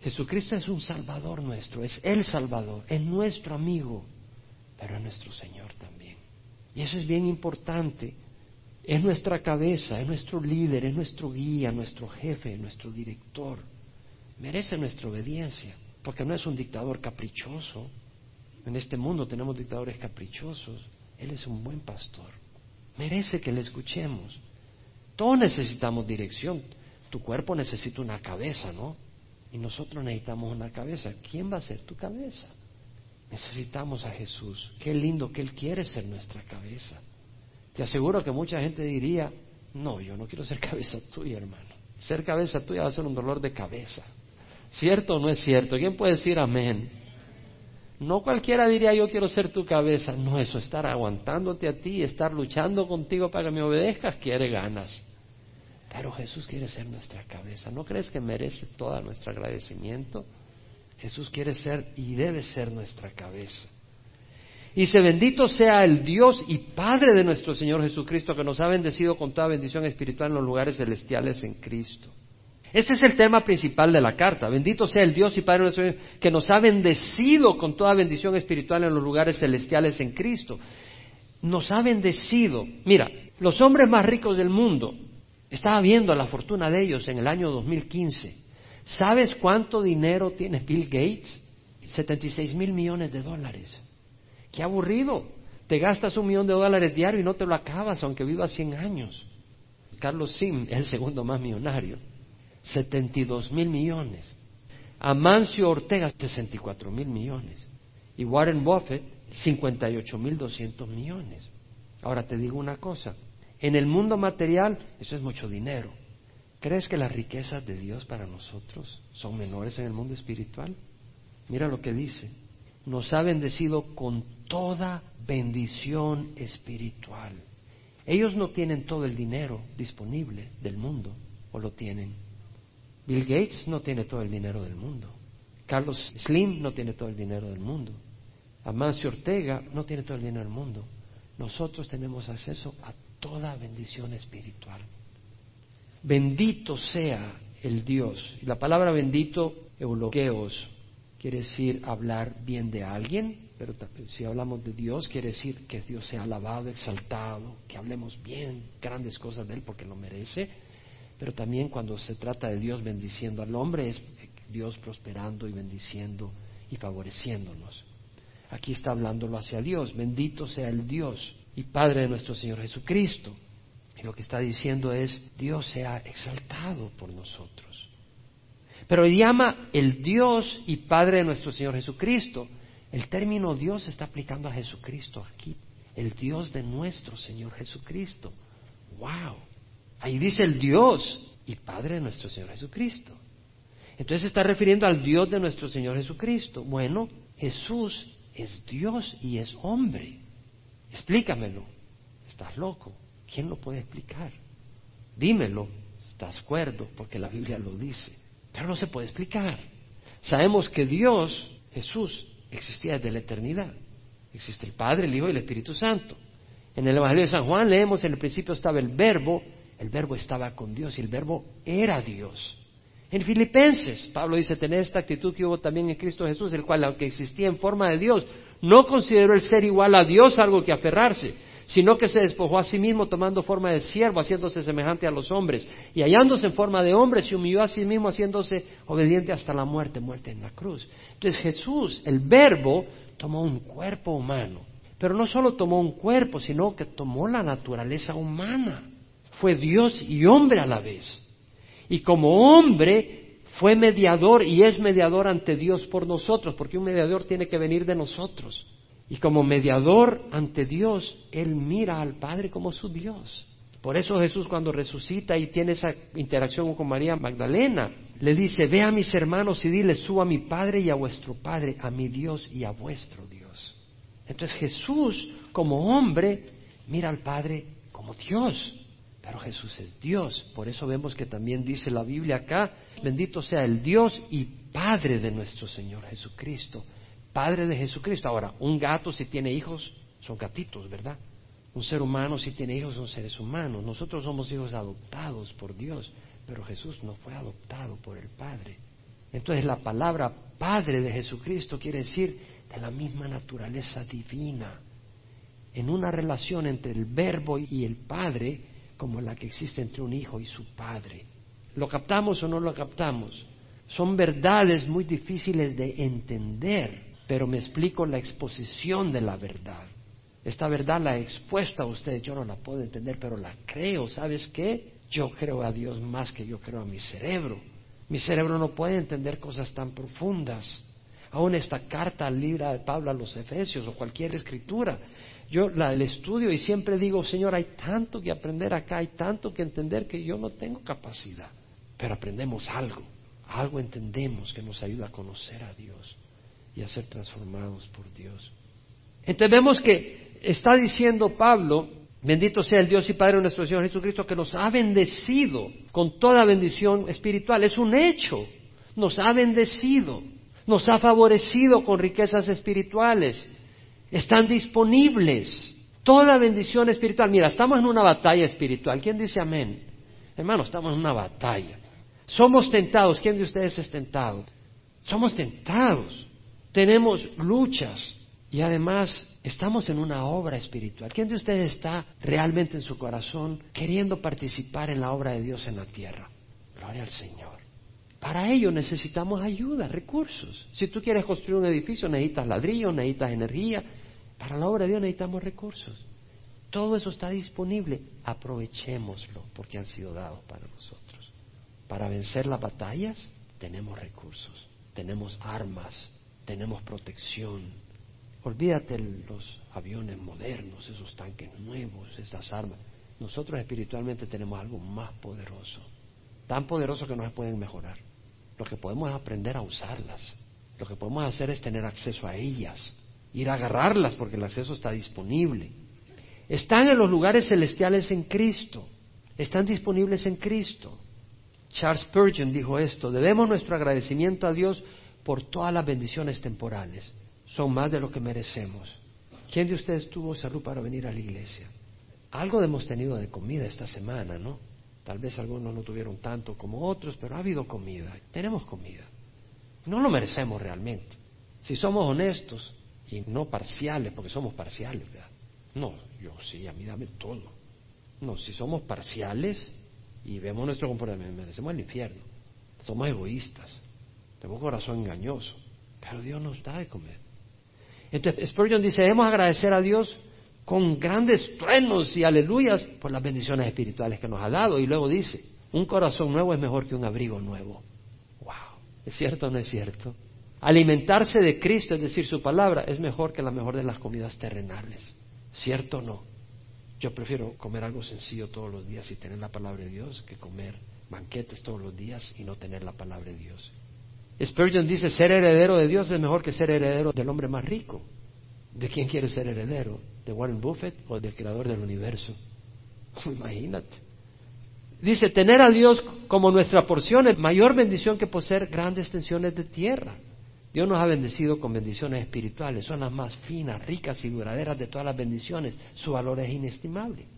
Jesucristo es un Salvador nuestro, es el Salvador, es nuestro amigo, pero es nuestro Señor también. Y eso es bien importante es nuestra cabeza, es nuestro líder, es nuestro guía, nuestro jefe, nuestro director. Merece nuestra obediencia, porque no es un dictador caprichoso. En este mundo tenemos dictadores caprichosos. Él es un buen pastor. Merece que le escuchemos. Todos necesitamos dirección. Tu cuerpo necesita una cabeza, ¿no? Y nosotros necesitamos una cabeza. ¿Quién va a ser tu cabeza? Necesitamos a Jesús. Qué lindo que Él quiere ser nuestra cabeza. Te aseguro que mucha gente diría, No, yo no quiero ser (laughs) cabeza tuya, hermano. Ser cabeza tuya va a ser un dolor de cabeza. ¿Cierto o no es cierto? ¿Quién puede decir amén? No cualquiera diría yo quiero ser tu cabeza. No, eso estar aguantándote a ti, estar luchando contigo para que me obedezcas, quiere ganas. Pero Jesús quiere ser nuestra cabeza. ¿No crees que merece todo nuestro agradecimiento? Jesús quiere ser y debe ser nuestra cabeza. Dice, bendito sea el Dios y Padre de nuestro Señor Jesucristo, que nos ha bendecido con toda bendición espiritual en los lugares celestiales en Cristo. Este es el tema principal de la carta. Bendito sea el Dios y Padre de nuestro Señor, que nos ha bendecido con toda bendición espiritual en los lugares celestiales en Cristo. Nos ha bendecido. Mira, los hombres más ricos del mundo, estaba viendo la fortuna de ellos en el año 2015. ¿Sabes cuánto dinero tiene Bill Gates? 76 mil millones de dólares. Qué aburrido. Te gastas un millón de dólares diario y no te lo acabas, aunque vivas 100 años. Carlos Sim es el segundo más millonario. 72 mil millones. Amancio Ortega, 64 mil millones. Y Warren Buffett, 58 mil 200 millones. Ahora te digo una cosa. En el mundo material, eso es mucho dinero. ¿Crees que las riquezas de Dios para nosotros son menores en el mundo espiritual? Mira lo que dice nos ha bendecido con toda bendición espiritual. Ellos no tienen todo el dinero disponible del mundo, o lo tienen. Bill Gates no tiene todo el dinero del mundo. Carlos Slim no tiene todo el dinero del mundo. Amancio Ortega no tiene todo el dinero del mundo. Nosotros tenemos acceso a toda bendición espiritual. Bendito sea el Dios. La palabra bendito, euloqueos, quiere decir hablar bien de alguien, pero si hablamos de Dios, quiere decir que Dios sea alabado, exaltado, que hablemos bien, grandes cosas de Él porque lo merece, pero también cuando se trata de Dios bendiciendo al hombre, es Dios prosperando y bendiciendo y favoreciéndonos. Aquí está hablándolo hacia Dios, bendito sea el Dios y Padre de nuestro Señor Jesucristo. Y lo que está diciendo es, Dios sea exaltado por nosotros. Pero llama el Dios y Padre de nuestro Señor Jesucristo. El término Dios está aplicando a Jesucristo aquí. El Dios de nuestro Señor Jesucristo. ¡Wow! Ahí dice el Dios y Padre de nuestro Señor Jesucristo. Entonces se está refiriendo al Dios de nuestro Señor Jesucristo. Bueno, Jesús es Dios y es hombre. Explícamelo. Estás loco. ¿Quién lo puede explicar? Dímelo. ¿Estás cuerdo? Porque la Biblia lo dice. Pero no se puede explicar. Sabemos que Dios, Jesús, existía desde la eternidad. Existe el Padre, el Hijo y el Espíritu Santo. En el Evangelio de San Juan leemos, en el principio estaba el verbo, el verbo estaba con Dios y el verbo era Dios. En Filipenses, Pablo dice, tener esta actitud que hubo también en Cristo Jesús, el cual, aunque existía en forma de Dios, no consideró el ser igual a Dios algo que aferrarse, sino que se despojó a sí mismo tomando forma de siervo, haciéndose semejante a los hombres, y hallándose en forma de hombre, se humilló a sí mismo, haciéndose obediente hasta la muerte, muerte en la cruz. Entonces Jesús, el verbo, tomó un cuerpo humano, pero no solo tomó un cuerpo, sino que tomó la naturaleza humana. Fue Dios y hombre a la vez. Y como hombre fue mediador y es mediador ante Dios por nosotros, porque un mediador tiene que venir de nosotros. Y como mediador ante Dios, Él mira al Padre como su Dios. Por eso Jesús cuando resucita y tiene esa interacción con María Magdalena, le dice, ve a mis hermanos y dile, suba a mi Padre y a vuestro Padre, a mi Dios y a vuestro Dios. Entonces Jesús, como hombre, mira al Padre como Dios. Pero Jesús es Dios. Por eso vemos que también dice la Biblia acá, bendito sea el Dios y Padre de nuestro Señor Jesucristo, Padre de Jesucristo. Ahora, un gato si tiene hijos, son gatitos, ¿verdad? Un ser humano si tiene hijos, son seres humanos. Nosotros somos hijos adoptados por Dios, pero Jesús no fue adoptado por el Padre. Entonces la palabra Padre de Jesucristo quiere decir de la misma naturaleza divina, en una relación entre el Verbo y el Padre como la que existe entre un hijo y su Padre. ¿Lo captamos o no lo captamos? Son verdades muy difíciles de entender pero me explico la exposición de la verdad. Esta verdad la he expuesto a ustedes, yo no la puedo entender, pero la creo. ¿Sabes qué? Yo creo a Dios más que yo creo a mi cerebro. Mi cerebro no puede entender cosas tan profundas. aún esta carta al libro de Pablo a los Efesios o cualquier escritura. Yo la estudio y siempre digo, Señor, hay tanto que aprender acá, hay tanto que entender que yo no tengo capacidad, pero aprendemos algo, algo entendemos que nos ayuda a conocer a Dios y a ser transformados por Dios. Entonces vemos que está diciendo Pablo, bendito sea el Dios y Padre de nuestro Señor Jesucristo, que nos ha bendecido con toda bendición espiritual. Es un hecho, nos ha bendecido, nos ha favorecido con riquezas espirituales, están disponibles. Toda bendición espiritual. Mira, estamos en una batalla espiritual. ¿Quién dice amén? Hermano, estamos en una batalla. Somos tentados. ¿Quién de ustedes es tentado? Somos tentados. Tenemos luchas. Y además estamos en una obra espiritual. ¿Quién de ustedes está realmente en su corazón queriendo participar en la obra de Dios en la tierra? Gloria al Señor. Para ello necesitamos ayuda, recursos. Si tú quieres construir un edificio, necesitas ladrillo, necesitas energía. Para la obra de Dios necesitamos recursos. Todo eso está disponible. Aprovechémoslo porque han sido dados para nosotros. Para vencer las batallas tenemos recursos, tenemos armas, tenemos protección, Olvídate los aviones modernos, esos tanques nuevos, esas armas. Nosotros espiritualmente tenemos algo más poderoso, tan poderoso que no se pueden mejorar. Lo que podemos es aprender a usarlas. Lo que podemos hacer es tener acceso a ellas, ir a agarrarlas porque el acceso está disponible. Están en los lugares celestiales en Cristo, están disponibles en Cristo. Charles Spurgeon dijo esto, debemos nuestro agradecimiento a Dios por todas las bendiciones temporales son más de lo que merecemos. ¿Quién de ustedes tuvo salud para venir a la iglesia? Algo hemos tenido de comida esta semana, ¿no? Tal vez algunos no tuvieron tanto como otros, pero ha habido comida. Tenemos comida. No lo merecemos realmente. Si somos honestos y no parciales, porque somos parciales, ¿verdad? No, yo sí, a mí dame todo. No, si somos parciales y vemos nuestro comportamiento, merecemos el infierno. Somos egoístas, tenemos un corazón engañoso, pero Dios nos da de comer. Entonces Spurgeon dice, debemos agradecer a Dios con grandes truenos y aleluyas por las bendiciones espirituales que nos ha dado. Y luego dice, un corazón nuevo es mejor que un abrigo nuevo. Wow, ¿es cierto o no es cierto? Alimentarse de Cristo, es decir, su palabra, es mejor que la mejor de las comidas terrenales. ¿Cierto o no? Yo prefiero comer algo sencillo todos los días y tener la palabra de Dios que comer banquetes todos los días y no tener la palabra de Dios. Spurgeon dice, ser heredero de Dios es mejor que ser heredero del hombre más rico. ¿De quién quiere ser heredero? ¿De Warren Buffett o del creador del universo? (laughs) Imagínate. Dice, tener a Dios como nuestra porción es mayor bendición que poseer grandes extensiones de tierra. Dios nos ha bendecido con bendiciones espirituales, son las más finas, ricas y duraderas de todas las bendiciones. Su valor es inestimable.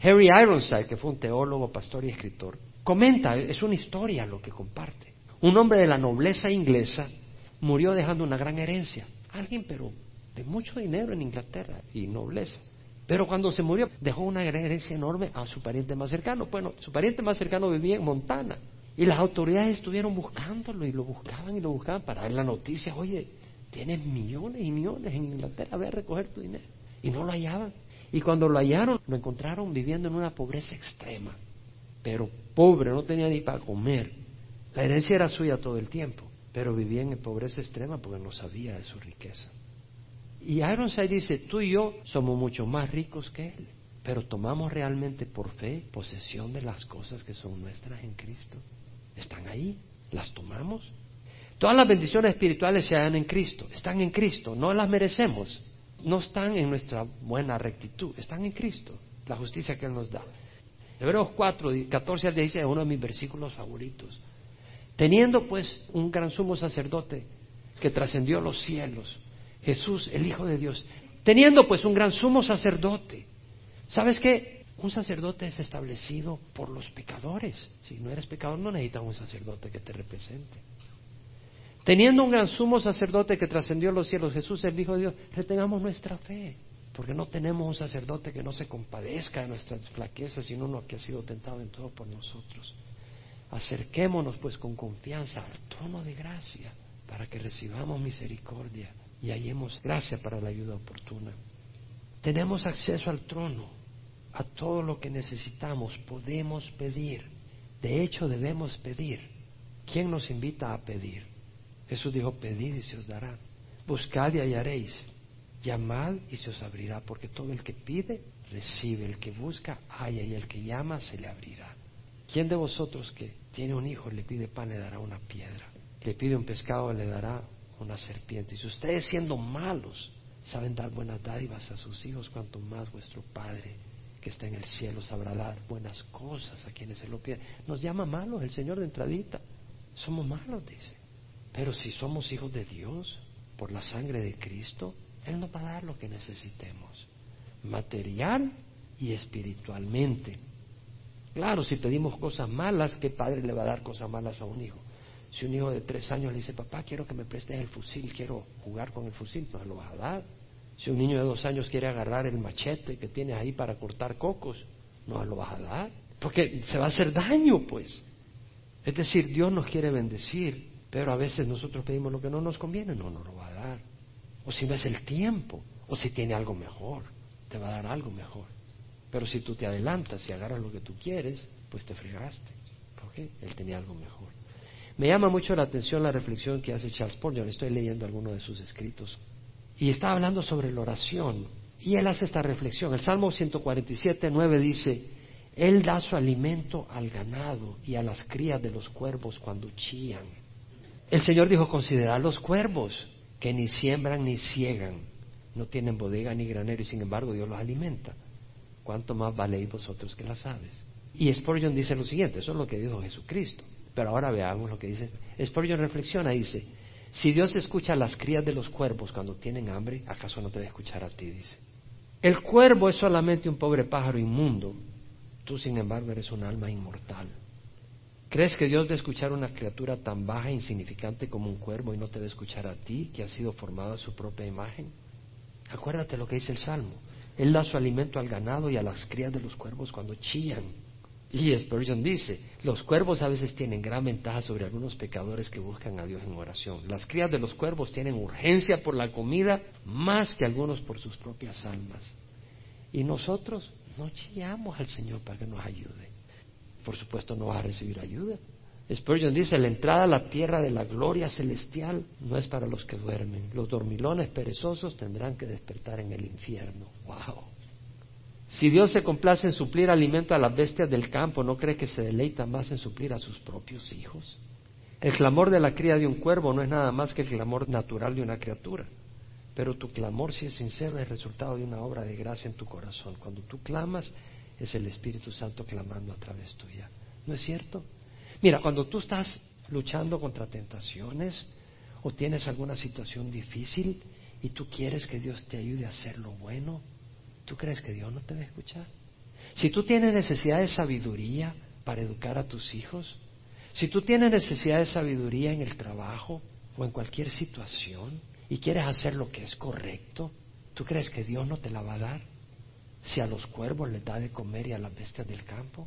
Harry Ironside, que fue un teólogo, pastor y escritor, comenta, es una historia lo que comparte. Un hombre de la nobleza inglesa murió dejando una gran herencia. Alguien, pero de mucho dinero en Inglaterra y nobleza. Pero cuando se murió, dejó una herencia enorme a su pariente más cercano. Bueno, su pariente más cercano vivía en Montana. Y las autoridades estuvieron buscándolo y lo buscaban y lo buscaban para dar la noticia, oye, tienes millones y millones en Inglaterra, ve a recoger tu dinero. Y no lo hallaban. Y cuando lo hallaron, lo encontraron viviendo en una pobreza extrema. Pero pobre, no tenía ni para comer. La herencia era suya todo el tiempo, pero vivía en pobreza extrema porque no sabía de su riqueza. Y Ironside dice, tú y yo somos mucho más ricos que él, pero tomamos realmente por fe posesión de las cosas que son nuestras en Cristo. Están ahí, las tomamos. Todas las bendiciones espirituales se hallan en Cristo, están en Cristo, no las merecemos, no están en nuestra buena rectitud, están en Cristo, la justicia que Él nos da. Hebreos 4, 14 al 16 es uno de mis versículos favoritos. Teniendo pues un gran sumo sacerdote que trascendió los cielos, Jesús, el Hijo de Dios, teniendo pues un gran sumo sacerdote, ¿sabes qué? Un sacerdote es establecido por los pecadores. Si no eres pecador, no necesitas un sacerdote que te represente. Teniendo un gran sumo sacerdote que trascendió los cielos, Jesús, el Hijo de Dios, retengamos nuestra fe, porque no tenemos un sacerdote que no se compadezca de nuestras flaquezas, sino uno que ha sido tentado en todo por nosotros. Acerquémonos pues con confianza al trono de gracia para que recibamos misericordia y hallemos gracia para la ayuda oportuna. Tenemos acceso al trono, a todo lo que necesitamos, podemos pedir. De hecho, debemos pedir. ¿Quién nos invita a pedir? Jesús dijo, pedid y se os dará. Buscad y hallaréis. Llamad y se os abrirá, porque todo el que pide, recibe. El que busca, halla, y el que llama, se le abrirá. ¿Quién de vosotros que tiene un hijo le pide pan, le dará una piedra? Le pide un pescado, le dará una serpiente. Y si ustedes siendo malos saben dar buenas dádivas a sus hijos, cuanto más vuestro Padre que está en el cielo sabrá dar buenas cosas a quienes se lo piden. Nos llama malos el Señor de entradita. Somos malos, dice. Pero si somos hijos de Dios, por la sangre de Cristo, Él nos va a dar lo que necesitemos, material y espiritualmente. Claro, si pedimos cosas malas, ¿qué padre le va a dar cosas malas a un hijo? Si un hijo de tres años le dice, papá, quiero que me prestes el fusil, quiero jugar con el fusil, no lo vas a dar. Si un niño de dos años quiere agarrar el machete que tienes ahí para cortar cocos, no lo vas a dar. Porque se va a hacer daño, pues. Es decir, Dios nos quiere bendecir, pero a veces nosotros pedimos lo que no nos conviene, no nos lo va a dar. O si no es el tiempo, o si tiene algo mejor, te va a dar algo mejor. Pero si tú te adelantas y agarras lo que tú quieres, pues te fregaste. porque Él tenía algo mejor. Me llama mucho la atención la reflexión que hace Charles Spurgeon. Estoy leyendo algunos de sus escritos. Y está hablando sobre la oración. Y él hace esta reflexión. El Salmo 147, 9 dice, Él da su alimento al ganado y a las crías de los cuervos cuando chían. El Señor dijo, considerad los cuervos, que ni siembran ni ciegan, no tienen bodega ni granero, y sin embargo Dios los alimenta. ¿Cuánto más valéis vosotros que las aves? Y Spurgeon dice lo siguiente, eso es lo que dijo Jesucristo. Pero ahora veamos lo que dice. Spurgeon reflexiona y dice, si Dios escucha a las crías de los cuervos cuando tienen hambre, ¿acaso no te va a escuchar a ti? Dice. El cuervo es solamente un pobre pájaro inmundo. Tú, sin embargo, eres un alma inmortal. ¿Crees que Dios va escuchar a una criatura tan baja e insignificante como un cuervo y no te va escuchar a ti, que has sido formado a su propia imagen? Acuérdate lo que dice el Salmo. Él da su alimento al ganado y a las crías de los cuervos cuando chillan. Y Spurgeon dice, los cuervos a veces tienen gran ventaja sobre algunos pecadores que buscan a Dios en oración. Las crías de los cuervos tienen urgencia por la comida más que algunos por sus propias almas. Y nosotros no chillamos al Señor para que nos ayude. Por supuesto no vas a recibir ayuda. Spurgeon dice, la entrada a la tierra de la gloria celestial no es para los que duermen. Los dormilones perezosos tendrán que despertar en el infierno. ¡Wow! Si Dios se complace en suplir alimento a las bestias del campo, ¿no cree que se deleita más en suplir a sus propios hijos? El clamor de la cría de un cuervo no es nada más que el clamor natural de una criatura. Pero tu clamor, si es sincero, es resultado de una obra de gracia en tu corazón. Cuando tú clamas, es el Espíritu Santo clamando a través tuya. ¿No es cierto? Mira, cuando tú estás luchando contra tentaciones o tienes alguna situación difícil y tú quieres que Dios te ayude a hacer lo bueno, ¿Tú crees que Dios no te va a escuchar? Si tú tienes necesidad de sabiduría para educar a tus hijos, si tú tienes necesidad de sabiduría en el trabajo o en cualquier situación y quieres hacer lo que es correcto, ¿tú crees que Dios no te la va a dar? Si a los cuervos les da de comer y a las bestias del campo.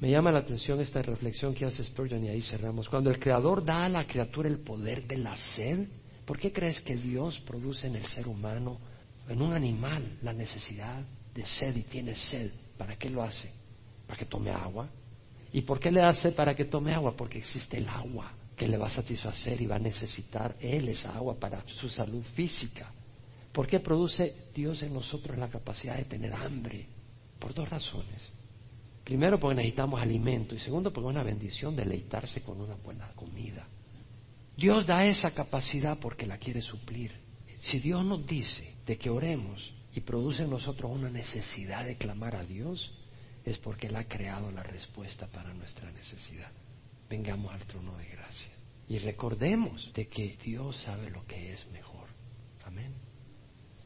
Me llama la atención esta reflexión que hace Spurgeon y ahí cerramos. Cuando el Creador da a la criatura el poder de la sed, ¿por qué crees que Dios produce en el ser humano en un animal la necesidad de sed y tiene sed, ¿para qué lo hace? Para que tome agua. ¿Y por qué le hace para que tome agua? Porque existe el agua que le va a satisfacer y va a necesitar él esa agua para su salud física. ¿Por qué produce Dios en nosotros la capacidad de tener hambre? Por dos razones. Primero, porque necesitamos alimento y segundo, porque es una bendición deleitarse con una buena comida. Dios da esa capacidad porque la quiere suplir. Si Dios nos dice de que oremos y produce en nosotros una necesidad de clamar a Dios, es porque Él ha creado la respuesta para nuestra necesidad. Vengamos al trono de gracia y recordemos de que Dios sabe lo que es mejor. Amén.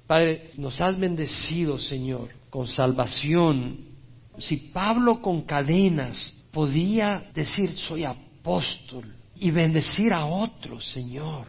Padre, nos has bendecido, Señor, con salvación. Si Pablo con cadenas podía decir soy apóstol y bendecir a otros, Señor,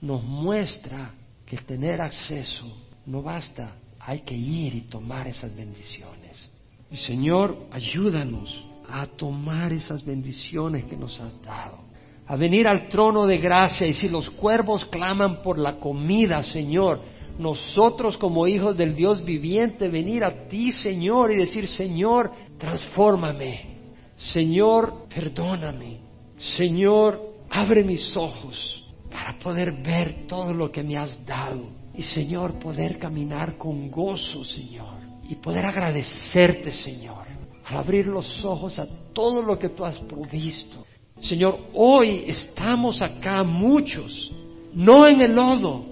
nos muestra que tener acceso no basta, hay que ir y tomar esas bendiciones. Y Señor, ayúdanos a tomar esas bendiciones que nos has dado, a venir al trono de gracia y si los cuervos claman por la comida, Señor, nosotros como hijos del Dios viviente venir a ti, Señor, y decir, Señor, transfórmame, Señor, perdóname, Señor, abre mis ojos para poder ver todo lo que me has dado. Y Señor, poder caminar con gozo, Señor. Y poder agradecerte, Señor. Al abrir los ojos a todo lo que tú has provisto. Señor, hoy estamos acá muchos, no en el lodo,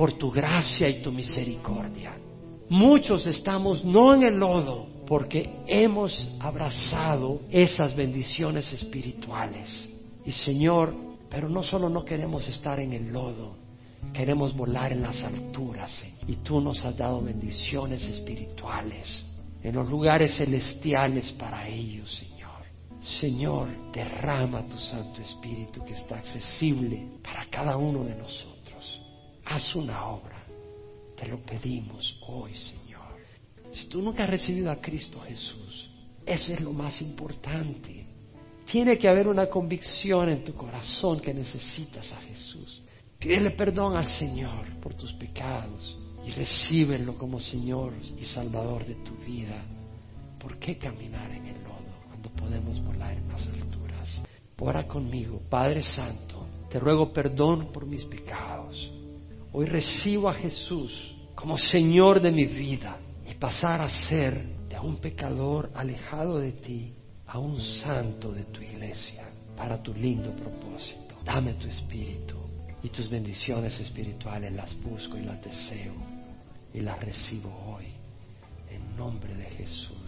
por tu gracia y tu misericordia. Muchos estamos no en el lodo, porque hemos abrazado esas bendiciones espirituales. Y Señor, pero no solo no queremos estar en el lodo, queremos volar en las alturas. Y tú nos has dado bendiciones espirituales en los lugares celestiales para ellos, Señor. Señor, derrama tu Santo Espíritu que está accesible para cada uno de nosotros. Haz una obra. Te lo pedimos hoy, Señor. Si tú nunca has recibido a Cristo Jesús, eso es lo más importante. Tiene que haber una convicción en tu corazón que necesitas a Jesús. Pídele perdón al Señor por tus pecados y recíbelo como Señor y Salvador de tu vida. ¿Por qué caminar en el lodo cuando podemos volar en las alturas? Ora conmigo, Padre Santo, te ruego perdón por mis pecados. Hoy recibo a Jesús como Señor de mi vida y pasar a ser de un pecador alejado de ti a un santo de tu iglesia para tu lindo propósito. Dame tu espíritu y tus bendiciones espirituales las busco y las deseo y las recibo hoy en nombre de Jesús.